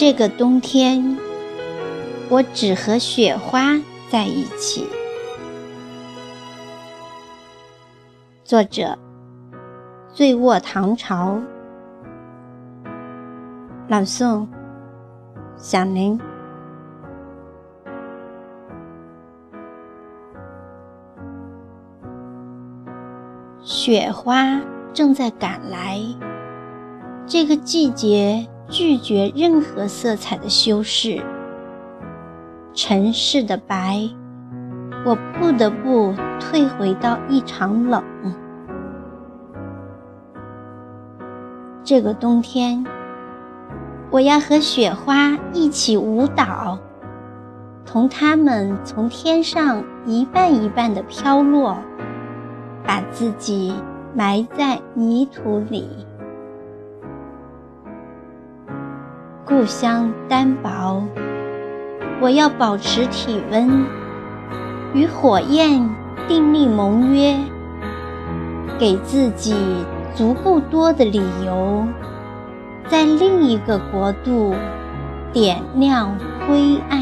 这个冬天，我只和雪花在一起。作者：醉卧唐朝。朗诵：小林。雪花正在赶来，这个季节。拒绝任何色彩的修饰，尘世的白，我不得不退回到一场冷。这个冬天，我要和雪花一起舞蹈，同它们从天上一瓣一瓣的飘落，把自己埋在泥土里。故乡单薄，我要保持体温，与火焰订立盟约，给自己足够多的理由，在另一个国度点亮灰暗。